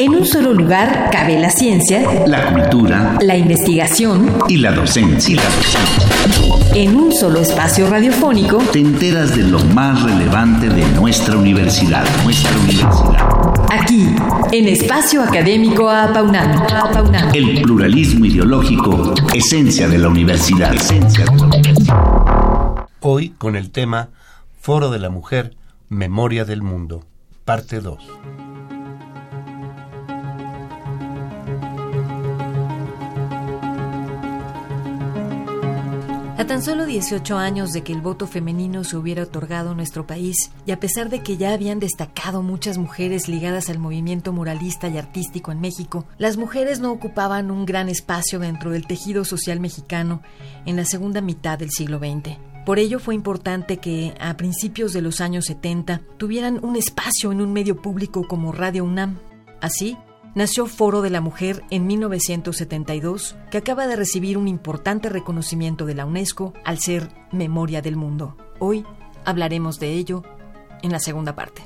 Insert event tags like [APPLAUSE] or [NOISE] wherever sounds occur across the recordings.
En un solo lugar cabe la ciencia, la cultura, la investigación y la docencia. En un solo espacio radiofónico te enteras de lo más relevante de nuestra universidad, nuestra universidad. Aquí, en Espacio Académico Apaunam. El pluralismo ideológico, esencia de la universidad. Esencia de la universidad. Hoy con el tema Foro de la Mujer, Memoria del Mundo, parte 2. A tan solo 18 años de que el voto femenino se hubiera otorgado en nuestro país, y a pesar de que ya habían destacado muchas mujeres ligadas al movimiento muralista y artístico en México, las mujeres no ocupaban un gran espacio dentro del tejido social mexicano en la segunda mitad del siglo XX. Por ello fue importante que, a principios de los años 70, tuvieran un espacio en un medio público como Radio UNAM. Así, nació Foro de la Mujer en 1972, que acaba de recibir un importante reconocimiento de la UNESCO al ser Memoria del Mundo. Hoy hablaremos de ello en la segunda parte.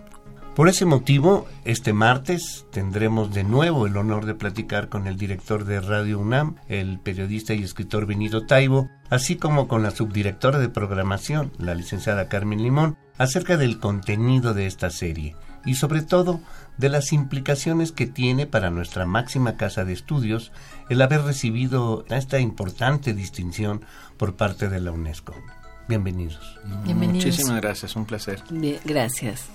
Por ese motivo, este martes tendremos de nuevo el honor de platicar con el director de Radio UNAM, el periodista y escritor Benito Taibo, así como con la subdirectora de programación, la licenciada Carmen Limón, acerca del contenido de esta serie y sobre todo de las implicaciones que tiene para nuestra máxima casa de estudios el haber recibido esta importante distinción por parte de la UNESCO. Bienvenidos. Bienvenidos. Muchísimas gracias, un placer. gracias.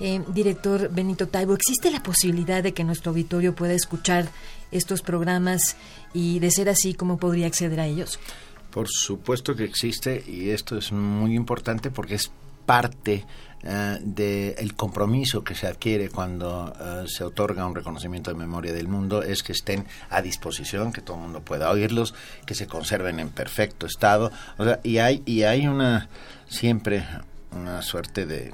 Eh, director Benito Taibo, ¿existe la posibilidad de que nuestro auditorio pueda escuchar estos programas y de ser así, cómo podría acceder a ellos? Por supuesto que existe y esto es muy importante porque es parte eh, del compromiso que se adquiere cuando eh, se otorga un reconocimiento de memoria del mundo es que estén a disposición, que todo el mundo pueda oírlos, que se conserven en perfecto estado. y hay, y hay una siempre una suerte de... Eh,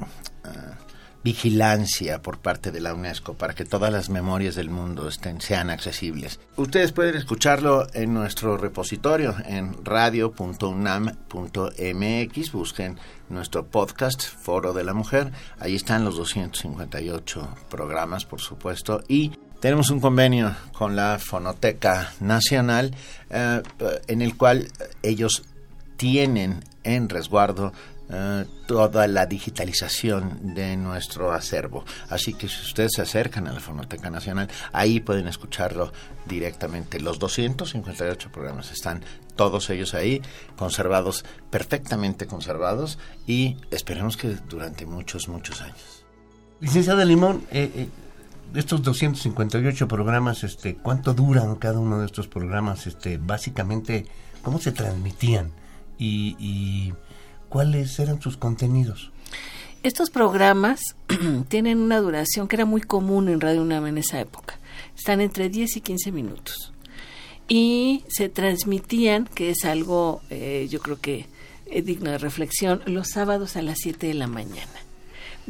vigilancia por parte de la UNESCO para que todas las memorias del mundo estén, sean accesibles. Ustedes pueden escucharlo en nuestro repositorio en radio.unam.mx, busquen nuestro podcast Foro de la Mujer, ahí están los 258 programas, por supuesto, y tenemos un convenio con la Fonoteca Nacional eh, en el cual ellos tienen en resguardo eh, toda la digitalización de nuestro acervo. Así que si ustedes se acercan a la Fonoteca Nacional, ahí pueden escucharlo directamente. Los 258 programas están todos ellos ahí, conservados, perfectamente conservados, y esperemos que durante muchos, muchos años. Licenciada Limón, eh, eh, estos 258 programas, este, ¿cuánto duran cada uno de estos programas? Este, básicamente, ¿cómo se transmitían? y ¿cuáles eran sus contenidos? Estos programas [CLEARS THROAT] tienen una duración que era muy común en Radio UNAM en esa época. Están entre 10 y 15 minutos. Y se transmitían, que es algo eh, yo creo que es digno de reflexión, los sábados a las 7 de la mañana.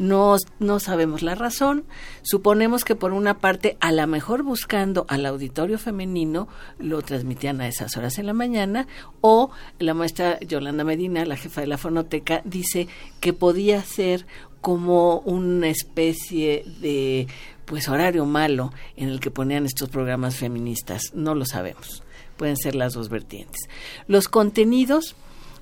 No, no sabemos la razón. Suponemos que por una parte, a lo mejor buscando al auditorio femenino, lo transmitían a esas horas en la mañana, o la maestra Yolanda Medina, la jefa de la fonoteca, dice que podía ser como una especie de pues horario malo en el que ponían estos programas feministas. No lo sabemos. Pueden ser las dos vertientes. Los contenidos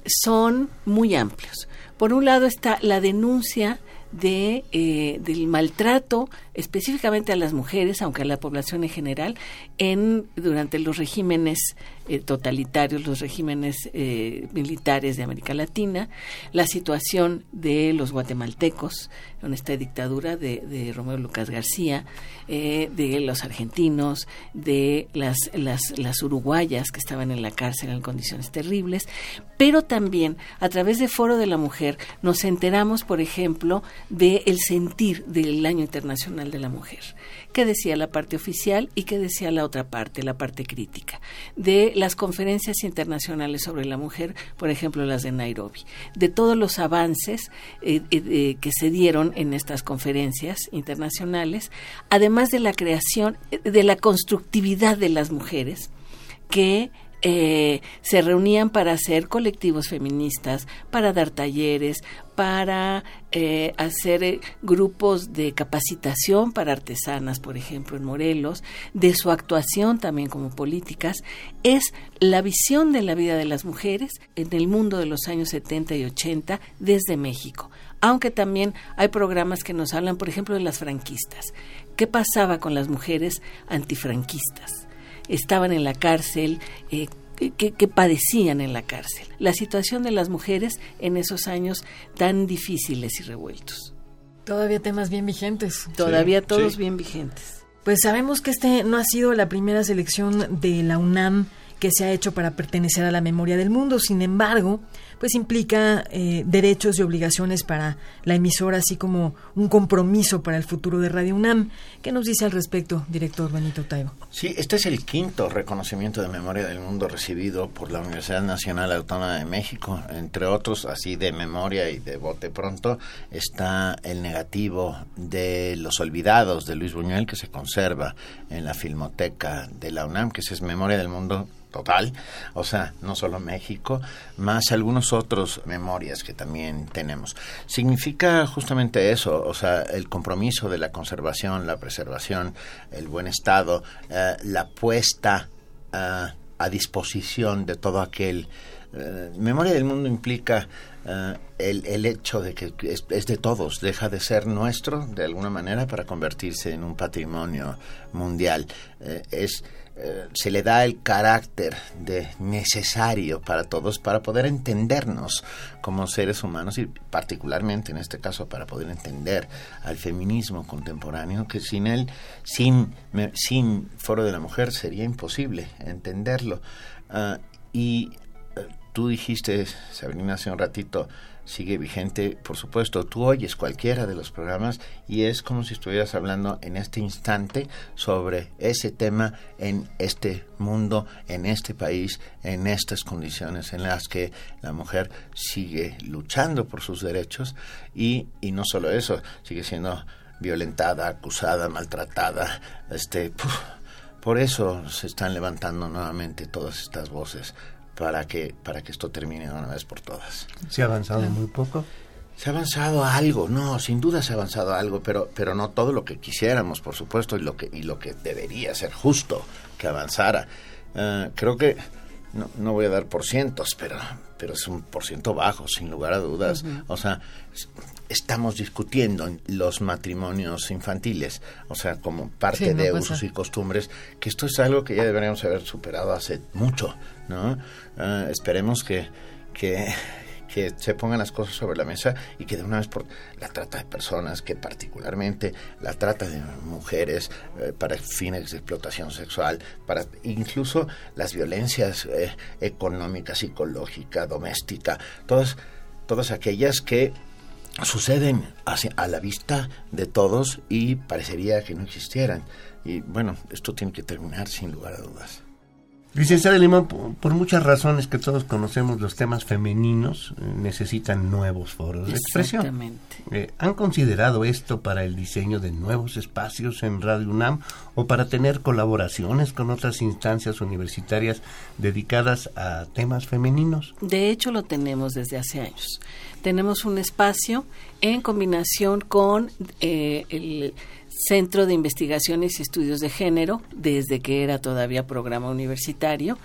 son muy amplios. Por un lado está la denuncia de, eh, del maltrato específicamente a las mujeres, aunque a la población en general, en durante los regímenes eh, totalitarios, los regímenes eh, militares de América Latina, la situación de los guatemaltecos en esta dictadura de, Romeo Lucas García, de los argentinos, de las, las, las uruguayas que estaban en la cárcel en condiciones terribles, pero también a través de Foro de la Mujer nos enteramos, por ejemplo, de el sentir del Año Internacional de la Mujer. ¿Qué decía la parte oficial y qué decía la otra parte, la parte crítica? De las conferencias internacionales sobre la mujer, por ejemplo, las de Nairobi. De todos los avances eh, eh, que se dieron en estas conferencias internacionales, además de la creación, de la constructividad de las mujeres que eh, se reunían para hacer colectivos feministas, para dar talleres, para eh, hacer eh, grupos de capacitación para artesanas, por ejemplo, en Morelos, de su actuación también como políticas, es la visión de la vida de las mujeres en el mundo de los años 70 y 80 desde México. Aunque también hay programas que nos hablan, por ejemplo, de las franquistas. ¿Qué pasaba con las mujeres antifranquistas? Estaban en la cárcel, eh, que, padecían en la cárcel. La situación de las mujeres en esos años tan difíciles y revueltos. Todavía temas bien vigentes. Todavía todos bien vigentes. Pues sabemos que este no ha sido la primera selección de la UNAM que se ha hecho para pertenecer a la memoria del mundo. Sin embargo, pues implica eh, derechos y obligaciones para la emisora, así como un compromiso para el futuro de Radio UNAM. ¿Qué nos dice al respecto, director Benito Taibo? Sí, este es el quinto reconocimiento de memoria del mundo recibido por la Universidad Nacional Autónoma de México. Entre otros, así de memoria y de bote pronto, está el negativo de Los Olvidados de Luis Buñuel, que se conserva en la Filmoteca de la UNAM, que es Memoria del Mundo total, o sea, no solo México, más algunos otros memorias que también tenemos. Significa justamente eso, o sea, el compromiso de la conservación, la preservación, el buen estado, eh, la puesta eh, a disposición de todo aquel. Eh, memoria del mundo implica el, el, hecho de que es, es, de todos, deja de ser nuestro de alguna manera para convertirse en un patrimonio mundial. es eh, se le da el carácter de necesario para todos para poder entendernos como seres humanos y particularmente en este caso para poder entender al feminismo contemporáneo que sin él sin sin foro de la mujer sería imposible entenderlo ah, y eh, tú dijiste Sabrina hace un ratito sigue vigente, por supuesto, tú oyes cualquiera de los programas y es como si estuvieras hablando en este instante sobre ese tema en este mundo, en este país, en estas condiciones en las que la mujer sigue luchando por sus derechos y, y no solo eso, sigue siendo violentada, acusada, maltratada, este... por eso se están levantando nuevamente todas estas voces para que, para que esto termine de una vez por todas. ¿Se ha avanzado muy poco? Se ha avanzado algo, no, sin duda se ha avanzado algo, pero, pero no todo lo que quisiéramos, por supuesto, y lo que, y lo que debería ser justo que avanzara. Eh, creo que, no, no voy a dar por cientos, pero, pero es un por ciento bajo, sin lugar a dudas. O sea, estamos discutiendo los matrimonios infantiles, o sea, como parte de usos y costumbres, que esto es algo que ya deberíamos haber superado hace mucho, ¿no? Ah, esperemos que, que, se pongan las cosas sobre la mesa y que de una vez por la trata de personas, que particularmente la trata de mujeres eh, para fines de explotación sexual, para incluso las violencias eh, económica, psicológica, doméstica, todas, todas aquellas que suceden a la vista de todos y parecería que no existieran. Y bueno, esto tiene que terminar sin lugar a dudas. Licenciada Limón, por, muchas razones que todos conocemos, los temas femeninos eh, necesitan nuevos foros de expresión. Exactamente. Eh, ¿Han considerado esto para el diseño de nuevos espacios en Radio UNAM o para tener colaboraciones con otras instancias universitarias dedicadas a temas femeninos? De hecho, lo tenemos desde hace años. Tenemos un espacio en combinación con eh, el Centro de Investigaciones y Estudios de Género, desde que era todavía programa universitario.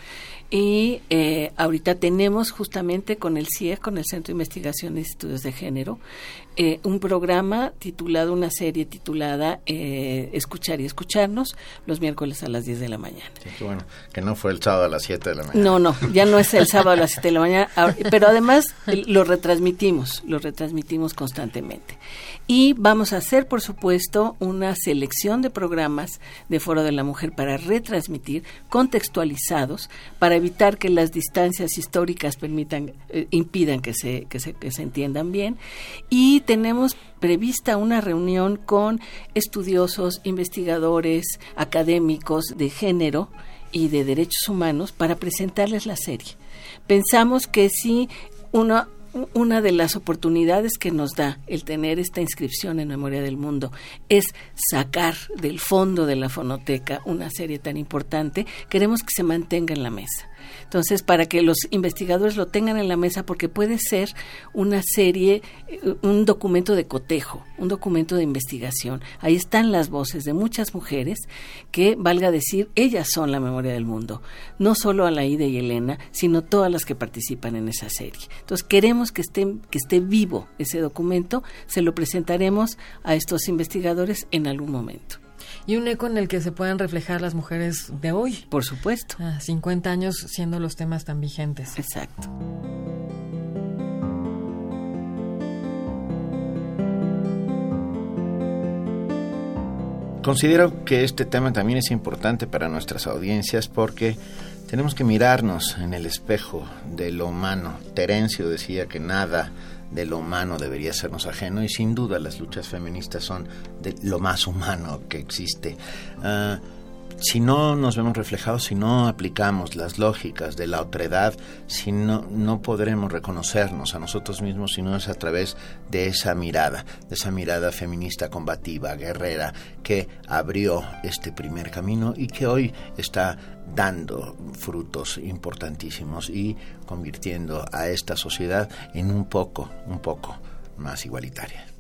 Y eh, ahorita tenemos justamente con el CIE, con el Centro de Investigaciones y Estudios de Género, eh, un programa titulado, una serie titulada eh, Escuchar y Escucharnos, los miércoles a las 10 de la mañana. Sí, bueno, que no fue el sábado a las 7 de la mañana. No, no, ya no es el sábado a las 7 de la mañana, pero además lo retransmitimos, lo retransmitimos constantemente. Y vamos a hacer, por supuesto, una selección de programas de Foro de la Mujer para retransmitir, contextualizados, para evitar que las distancias históricas permitan, eh, impidan que se, que se, que se entiendan bien. Y tenemos prevista una reunión con estudiosos, investigadores, académicos de género y de derechos humanos para presentarles la serie. Pensamos que si una una de las oportunidades que nos da el tener esta inscripción en Memoria del Mundo es sacar del fondo de la fonoteca una serie tan importante, queremos que se mantenga en la mesa. Entonces, para que los investigadores lo tengan en la mesa, porque puede ser una serie, eh, un documento de cotejo, un documento de investigación. Ahí están las voces de muchas mujeres que, valga decir, ellas son la memoria del mundo. No solo Alaide y Elena, sino todas las que participan en esa serie. Entonces, queremos que, estén, que esté vivo ese documento, se lo presentaremos a estos investigadores en algún momento. Y un eco en el que se puedan reflejar las mujeres de hoy. Por supuesto. 50 años siendo los temas tan vigentes. Exacto. Considero que este tema también es importante para nuestras audiencias porque tenemos que mirarnos en el espejo de lo humano. Terencio decía que nada de lo humano debería sernos ajeno y sin duda las luchas feministas son de lo más humano que existe. Ah, si no nos vemos reflejados, si no aplicamos las lógicas de la otredad, si no, no podremos reconocernos a nosotros mismos, sino es a través de esa mirada, de esa mirada feminista, combativa, guerrera, que abrió este primer camino y que hoy está dando frutos importantísimos y convirtiendo a esta sociedad en un poco, un poco más igualitaria.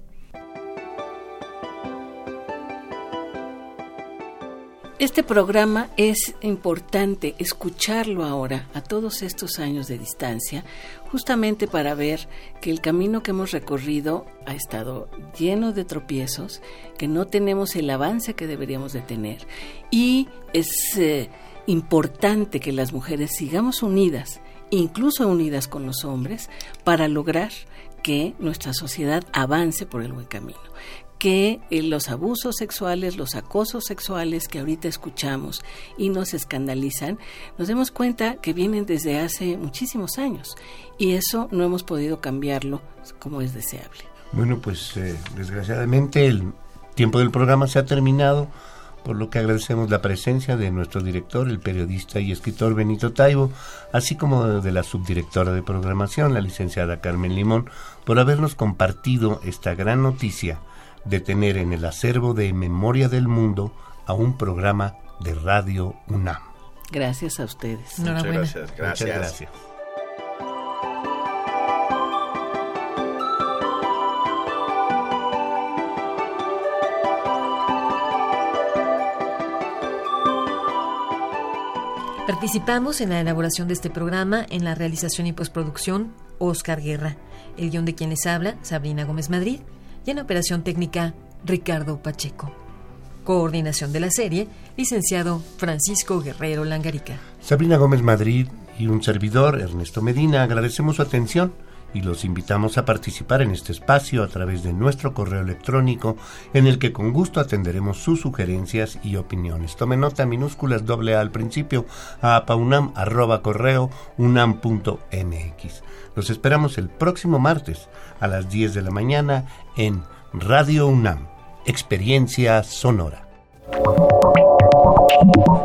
Este programa es importante escucharlo ahora, a todos estos años de distancia, justamente para ver que el camino que hemos recorrido ha estado lleno de tropiezos, que no tenemos el avance que deberíamos de tener. Y es eh, importante que las mujeres sigamos unidas, incluso unidas con los hombres, para lograr que nuestra sociedad avance por el buen camino que eh, los abusos sexuales, los acosos sexuales que ahorita escuchamos y nos escandalizan, nos demos cuenta que vienen desde hace muchísimos años y eso no hemos podido cambiarlo como es deseable. Bueno, pues eh, desgraciadamente el tiempo del programa se ha terminado, por lo que agradecemos la presencia de nuestro director, el periodista y escritor Benito Taibo, así como de la subdirectora de programación, la licenciada Carmen Limón, por habernos compartido esta gran noticia de tener en el acervo de Memoria del Mundo a un programa de Radio UNAM. Gracias a ustedes. Muchas gracias. Muchas gracias. Participamos en la elaboración de este programa, en la realización y postproducción, Oscar Guerra. El guion de quien les habla, Sabrina Gómez Madrid y en operación técnica Ricardo Pacheco. Coordinación de la serie, licenciado Francisco Guerrero Langarica. Sabrina Gómez Madrid y un servidor, Ernesto Medina, agradecemos su atención y los invitamos a participar en este espacio a través de nuestro correo electrónico en el que con gusto atenderemos sus sugerencias y opiniones. Tome nota minúsculas doble A al principio a paunam arroba correo unam.mx. Los esperamos el próximo martes a las 10 de la mañana en Radio UNAM, Experiencia Sonora.